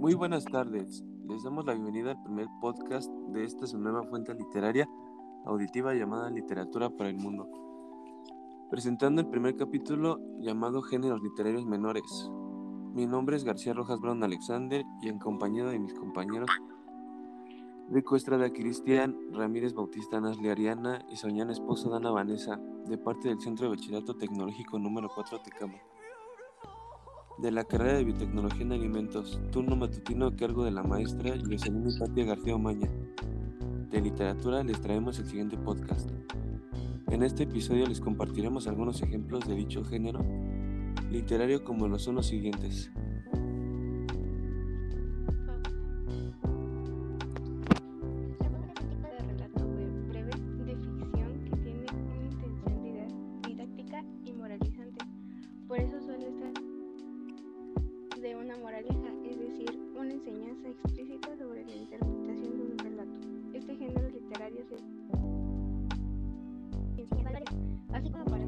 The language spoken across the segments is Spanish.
Muy buenas tardes. Les damos la bienvenida al primer podcast de esta su nueva fuente literaria auditiva llamada Literatura para el Mundo. Presentando el primer capítulo llamado Géneros Literarios Menores. Mi nombre es García Rojas Brown Alexander y en compañía de mis compañeros Rico Estrada Cristian, Ramírez Bautista Nasli Ariana y Soñana Esposa Dana Vanessa, de parte del Centro de Bachillerato Tecnológico número 4 Tecama de la carrera de Biotecnología en Alimentos, turno matutino a cargo de la maestra Jocelyn Patia García Omaña. De literatura les traemos el siguiente podcast. En este episodio les compartiremos algunos ejemplos de dicho género literario como lo son los siguientes. Así como para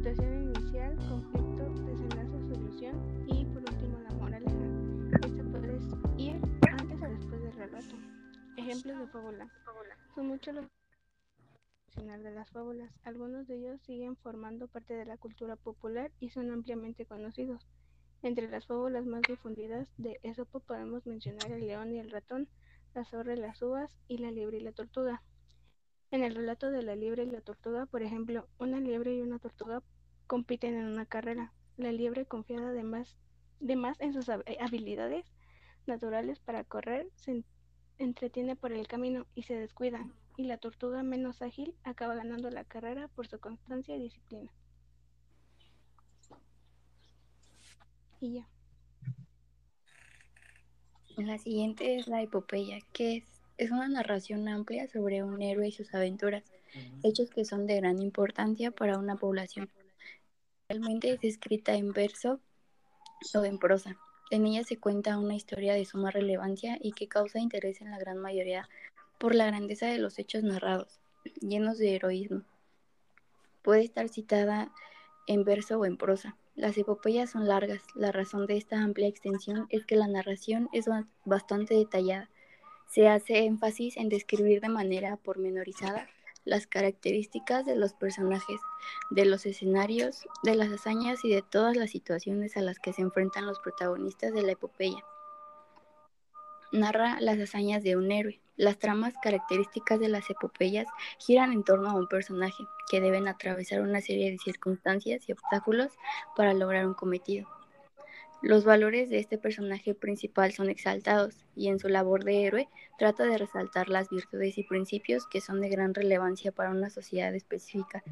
Situación inicial, conflicto, desenlace, solución y por último la moraleja. Esta puede ir antes o después del relato. Ejemplos de fábula. Son muchos los de las fábulas. Algunos de ellos siguen formando parte de la cultura popular y son ampliamente conocidos. Entre las fábulas más difundidas de Esopo podemos mencionar el león y el ratón, la zorra y las uvas y la liebre y la tortuga. En el relato de la liebre y la tortuga, por ejemplo, una liebre y una tortuga compiten en una carrera. La liebre, confiada de más, de más en sus habilidades naturales para correr, se entretiene por el camino y se descuida, y la tortuga menos ágil acaba ganando la carrera por su constancia y disciplina. y ya. La siguiente es la epopeya, que es, es una narración amplia sobre un héroe y sus aventuras, hechos que son de gran importancia para una población. Realmente es escrita en verso o en prosa. En ella se cuenta una historia de suma relevancia y que causa interés en la gran mayoría por la grandeza de los hechos narrados, llenos de heroísmo. Puede estar citada en verso o en prosa. Las epopeyas son largas. La razón de esta amplia extensión es que la narración es bastante detallada. Se hace énfasis en describir de manera pormenorizada las características de los personajes, de los escenarios, de las hazañas y de todas las situaciones a las que se enfrentan los protagonistas de la epopeya. Narra las hazañas de un héroe, las tramas características de las epopeyas giran en torno a un personaje que deben atravesar una serie de circunstancias y obstáculos para lograr un cometido. Los valores de este personaje principal son exaltados y en su labor de héroe trata de resaltar las virtudes y principios que son de gran relevancia para una sociedad específica.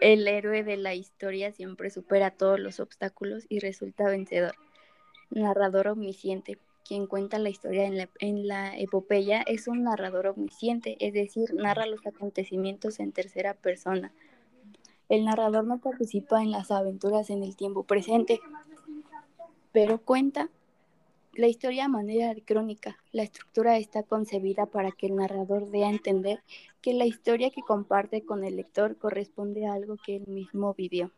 El héroe de la historia siempre supera todos los obstáculos y resulta vencedor. Narrador omnisciente, quien cuenta la historia en la, epopeya es un narrador omnisciente, es decir, narra los acontecimientos en tercera persona. El narrador no participa en las aventuras en el tiempo presente, pero cuenta la historia a manera de crónica. La estructura está concebida para que el narrador dé a entender que la historia que comparte con el lector corresponde a algo que él mismo vivió.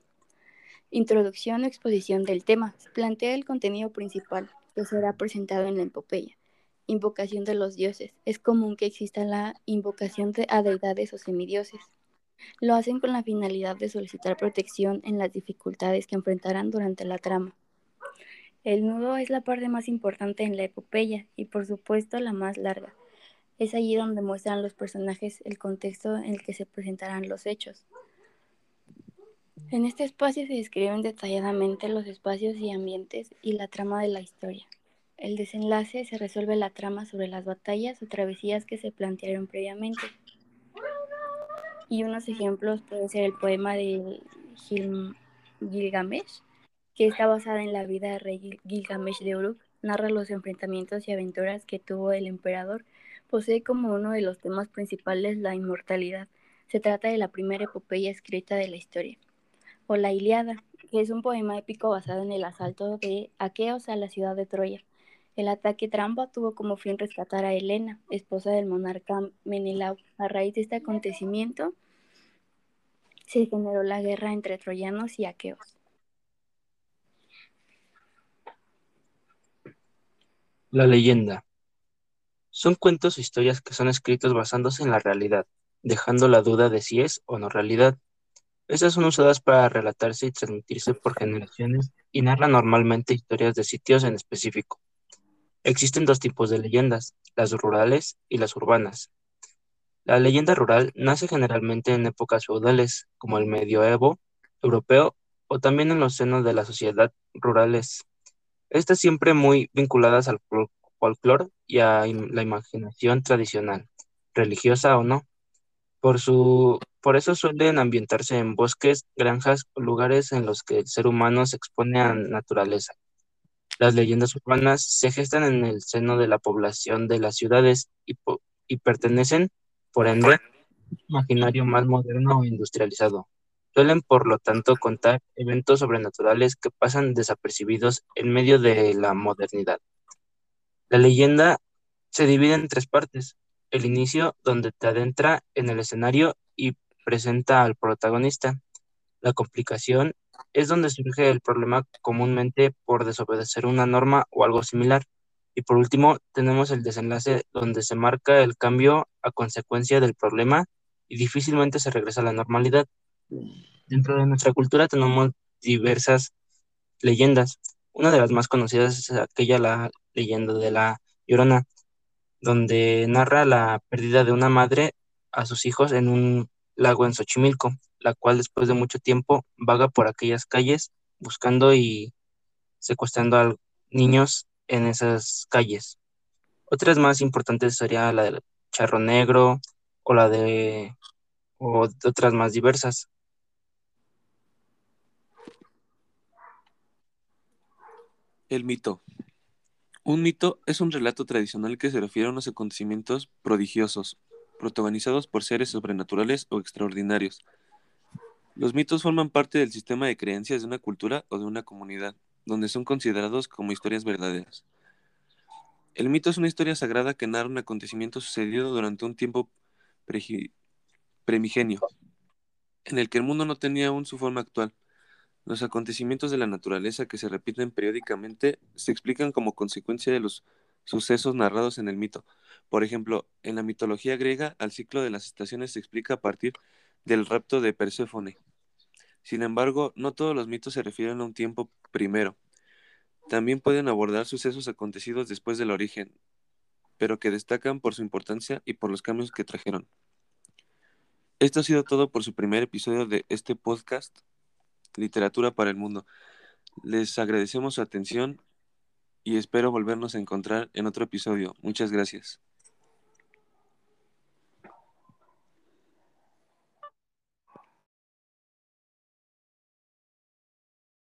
Introducción o exposición del tema. Plantea el contenido principal, que será presentado en la epopeya. Invocación de los dioses. Es común que exista la invocación a deidades o semidioses. Lo hacen con la finalidad de solicitar protección en las dificultades que enfrentarán durante la trama. El nudo es la parte más importante en la epopeya y por supuesto la más larga. Es allí donde muestran los personajes el contexto en el que se presentarán los hechos. En este espacio se describen detalladamente los espacios y ambientes y la trama de la historia. El desenlace se resuelve la trama sobre las batallas o travesías que se plantearon previamente. Y unos ejemplos pueden ser el poema de Gilgamesh, que está basada en la vida del rey Gilgamesh de Uruk, narra los enfrentamientos y aventuras que tuvo el emperador. Posee como uno de los temas principales la inmortalidad. Se trata de la primera epopeya escrita de la historia. O la Iliada, que es un poema épico basado en el asalto de Aqueos a la ciudad de Troya. El ataque trampa tuvo como fin rescatar a Helena, esposa del monarca Menelao. A raíz de este acontecimiento se generó la guerra entre troyanos y aqueos. La leyenda. Son cuentos o historias que son escritos basándose en la realidad, dejando la duda de si es o no realidad. Estas son usadas para relatarse y transmitirse por generaciones y narran normalmente historias de sitios en específico. Existen dos tipos de leyendas, las rurales y las urbanas. La leyenda rural nace generalmente en épocas feudales, como el medioevo europeo, o también en los senos de la sociedad rurales estas siempre muy vinculadas al folclore y a la imaginación tradicional, religiosa o no. Por, por eso suelen ambientarse en bosques, granjas o lugares en los que el ser humano se expone a naturaleza. Las leyendas urbanas se gestan en el seno de la población de las ciudades y, y pertenecen, por ende, a un imaginario más moderno o industrializado. Suelen, por lo tanto, contar eventos sobrenaturales que pasan desapercibidos en medio de la modernidad. La leyenda se divide en tres partes. El inicio, donde te adentra en el escenario y presenta al protagonista. La complicación es donde surge el problema comúnmente por desobedecer una norma o algo similar. Y por último, tenemos el desenlace donde se marca el cambio a consecuencia del problema y difícilmente se regresa a la normalidad. Dentro de nuestra cultura tenemos diversas leyendas. Una de las más conocidas es aquella, la leyenda de la Llorona, donde narra la pérdida de una madre a sus hijos en un lago en Xochimilco, la cual después de mucho tiempo vaga por aquellas calles buscando y secuestrando a niños en esas calles. Otras más importantes sería la del charro negro o la de o otras más diversas. El mito. Un mito es un relato tradicional que se refiere a unos acontecimientos prodigiosos, protagonizados por seres sobrenaturales o extraordinarios. Los mitos forman parte del sistema de creencias de una cultura o de una comunidad, donde son considerados como historias verdaderas. El mito es una historia sagrada que narra un acontecimiento sucedido durante un tiempo primigenio, en el que el mundo no tenía aún su forma actual. Los acontecimientos de la naturaleza que se repiten periódicamente se explican como consecuencia de los sucesos narrados en el mito. Por ejemplo, en la mitología griega, el ciclo de las estaciones se explica a partir del rapto de Perséfone. Sin embargo, no todos los mitos se refieren a un tiempo primero. También pueden abordar sucesos acontecidos después del origen, pero que destacan por su importancia y por los cambios que trajeron. Esto ha sido todo por su primer episodio de este podcast, Literatura para el Mundo. Les agradecemos su atención y espero volvernos a encontrar en otro episodio. Muchas gracias.